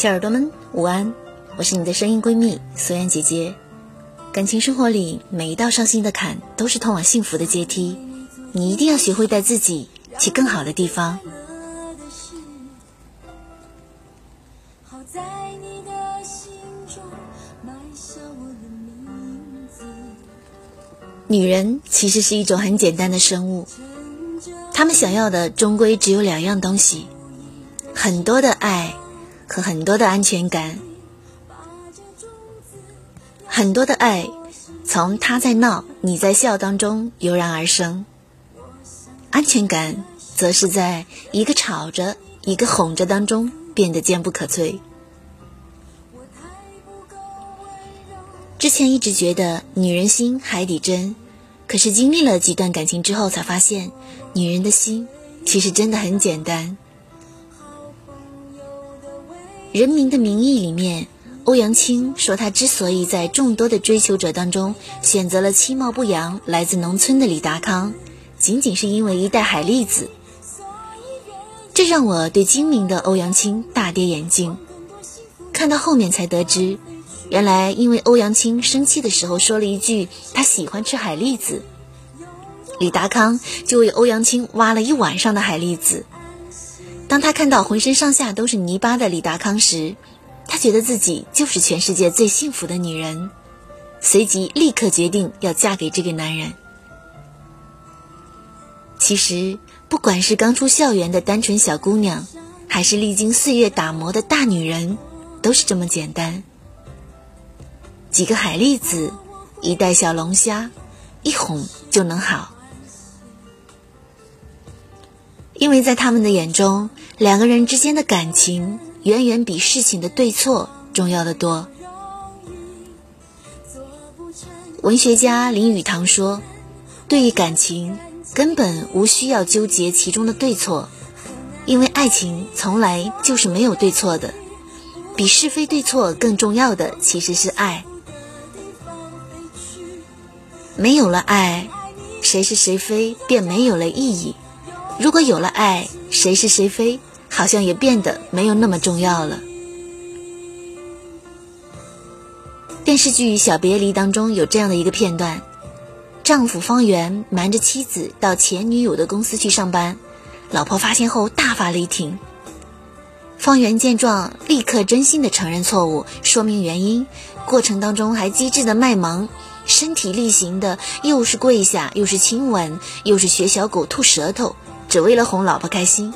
小耳朵们，午安！我是你的声音闺蜜苏妍姐姐。感情生活里，每一道伤心的坎都是通往幸福的阶梯。你一定要学会带自己去更好的地方。女人其实是一种很简单的生物，她们想要的终归只有两样东西：很多的爱和很多的安全感。很多的爱从他在闹你在笑当中油然而生，安全感则是在一个吵着一个哄着当中变得坚不可摧。之前一直觉得女人心海底针，可是经历了几段感情之后，才发现女人的心其实真的很简单。《人民的名义》里面，欧阳青说，他之所以在众多的追求者当中选择了其貌不扬、来自农村的李达康，仅仅是因为一袋海蛎子。这让我对精明的欧阳青大跌眼镜。看到后面才得知。原来，因为欧阳青生气的时候说了一句他喜欢吃海蛎子，李达康就为欧阳青挖了一晚上的海蛎子。当他看到浑身上下都是泥巴的李达康时，他觉得自己就是全世界最幸福的女人，随即立刻决定要嫁给这个男人。其实，不管是刚出校园的单纯小姑娘，还是历经岁月打磨的大女人，都是这么简单。几个海蛎子，一袋小龙虾，一哄就能好。因为在他们的眼中，两个人之间的感情远远比事情的对错重要的多。文学家林语堂说：“对于感情，根本无需要纠结其中的对错，因为爱情从来就是没有对错的。比是非对错更重要的，其实是爱。”没有了爱，谁是谁非便没有了意义；如果有了爱，谁是谁非好像也变得没有那么重要了。电视剧《小别离》当中有这样的一个片段：丈夫方圆瞒着妻子到前女友的公司去上班，老婆发现后大发雷霆。方圆见状，立刻真心的承认错误，说明原因，过程当中还机智的卖萌。身体力行的，又是跪下，又是亲吻，又是学小狗吐舌头，只为了哄老婆开心。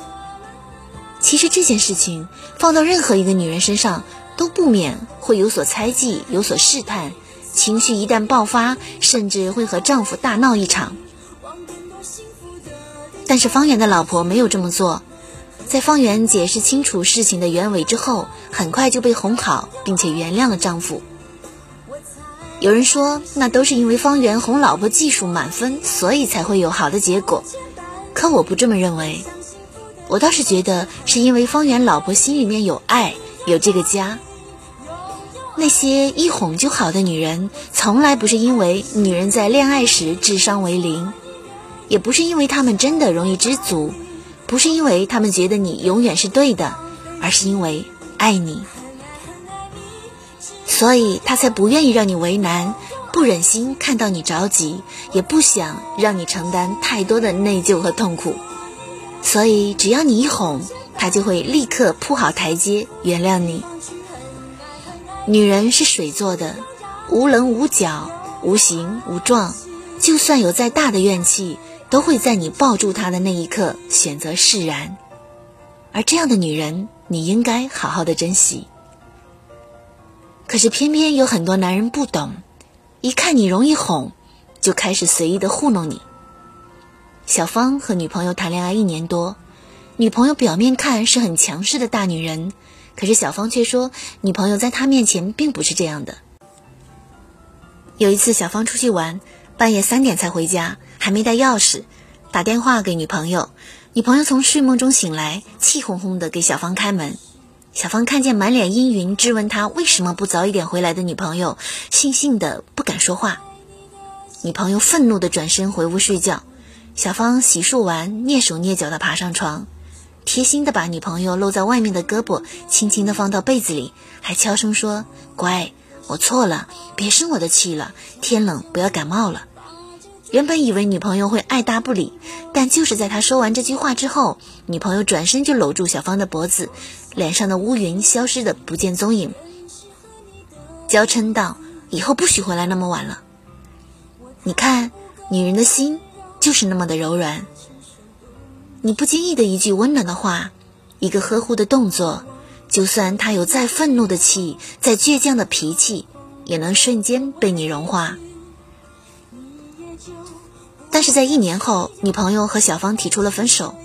其实这件事情放到任何一个女人身上，都不免会有所猜忌，有所试探。情绪一旦爆发，甚至会和丈夫大闹一场。但是方圆的老婆没有这么做，在方圆解释清楚事情的原委之后，很快就被哄好，并且原谅了丈夫。有人说，那都是因为方圆哄老婆技术满分，所以才会有好的结果。可我不这么认为，我倒是觉得是因为方圆老婆心里面有爱，有这个家。那些一哄就好的女人，从来不是因为女人在恋爱时智商为零，也不是因为她们真的容易知足，不是因为她们觉得你永远是对的，而是因为爱你。所以他才不愿意让你为难，不忍心看到你着急，也不想让你承担太多的内疚和痛苦。所以只要你一哄，他就会立刻铺好台阶，原谅你。女人是水做的，无棱无角，无形无状，就算有再大的怨气，都会在你抱住她的那一刻选择释然。而这样的女人，你应该好好的珍惜。可是偏偏有很多男人不懂，一看你容易哄，就开始随意的糊弄你。小芳和女朋友谈恋爱一年多，女朋友表面看是很强势的大女人，可是小芳却说女朋友在她面前并不是这样的。有一次小芳出去玩，半夜三点才回家，还没带钥匙，打电话给女朋友，女朋友从睡梦中醒来，气哄哄的给小芳开门。小芳看见满脸阴云，质问他为什么不早一点回来的女朋友，悻悻的说话。女朋友愤怒的转身回屋睡觉。小芳洗漱完，蹑手蹑脚的爬上床，贴心的把女朋友露在外面的胳膊轻轻的放到被子里，还悄声说：“乖，我错了，别生我的气了。天冷不要感冒了。”原本以为女朋友会爱答不理，但就是在他说完这句话之后，女朋友转身就搂住小芳的脖子，脸上的乌云消失的不见踪影，娇嗔道：“以后不许回来那么晚了。”你看，女人的心就是那么的柔软。你不经意的一句温暖的话，一个呵护的动作，就算他有再愤怒的气，再倔强的脾气，也能瞬间被你融化。但是在一年后，女朋友和小芳提出了分手，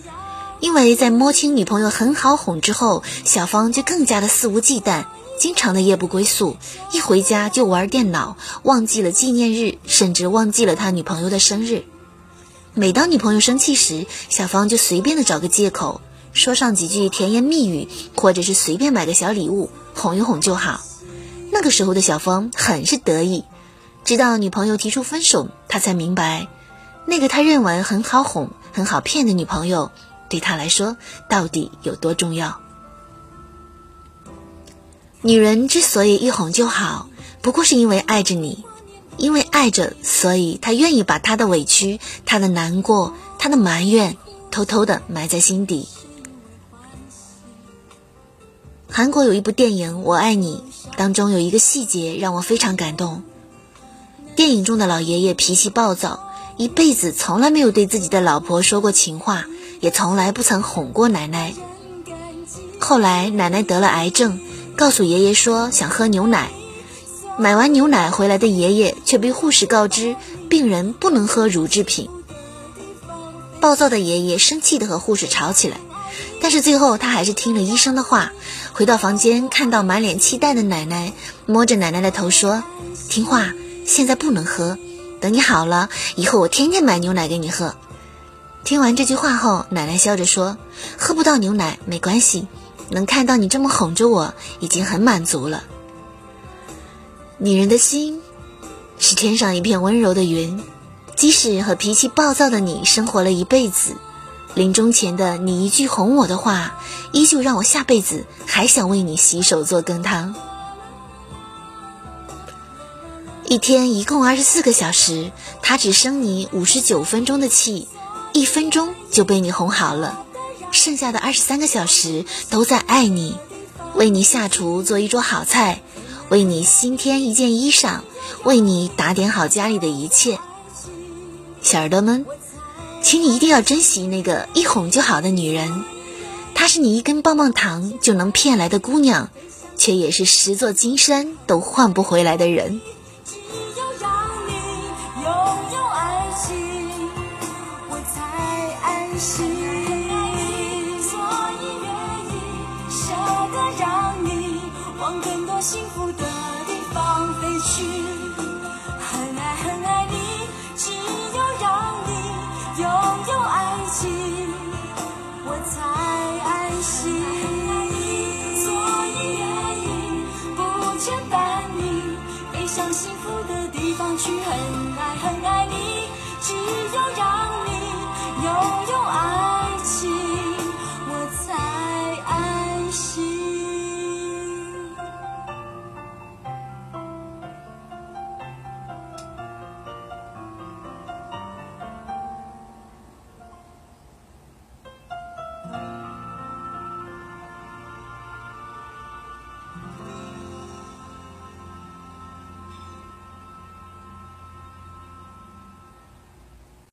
因为在摸清女朋友很好哄之后，小芳就更加的肆无忌惮，经常的夜不归宿，一回家就玩电脑，忘记了纪念日，甚至忘记了他女朋友的生日。每当女朋友生气时，小芳就随便的找个借口，说上几句甜言蜜语，或者是随便买个小礼物哄一哄就好。那个时候的小芳很是得意，直到女朋友提出分手，他才明白，那个他认为很好哄、很好骗的女朋友，对他来说到底有多重要。女人之所以一哄就好，不过是因为爱着你。因为爱着，所以她愿意把她的委屈、她的难过、她的埋怨，偷偷的埋在心底。韩国有一部电影《我爱你》，当中有一个细节让我非常感动。电影中的老爷爷脾气暴躁，一辈子从来没有对自己的老婆说过情话，也从来不曾哄过奶奶。后来奶奶得了癌症，告诉爷爷说想喝牛奶。买完牛奶回来的爷爷却被护士告知，病人不能喝乳制品。暴躁的爷爷生气的和护士吵起来，但是最后他还是听了医生的话，回到房间，看到满脸期待的奶奶，摸着奶奶的头说：“听话，现在不能喝，等你好了以后，我天天买牛奶给你喝。”听完这句话后，奶奶笑着说：“喝不到牛奶没关系，能看到你这么哄着我，已经很满足了。”女人的心，是天上一片温柔的云，即使和脾气暴躁的你生活了一辈子，临终前的你一句哄我的话，依旧让我下辈子还想为你洗手做羹汤。一天一共二十四个小时，他只生你五十九分钟的气，一分钟就被你哄好了，剩下的二十三个小时都在爱你，为你下厨做一桌好菜。为你新添一件衣裳，为你打点好家里的一切，小耳朵们，请你一定要珍惜那个一哄就好的女人，她是你一根棒棒糖就能骗来的姑娘，却也是十座金山都换不回来的人。很多幸福的地方飞去。很爱很爱你，只有让你拥有爱情，我才安心。所以愿意不牵绊你，飞向幸福的地方去。很爱很爱你，只有让你。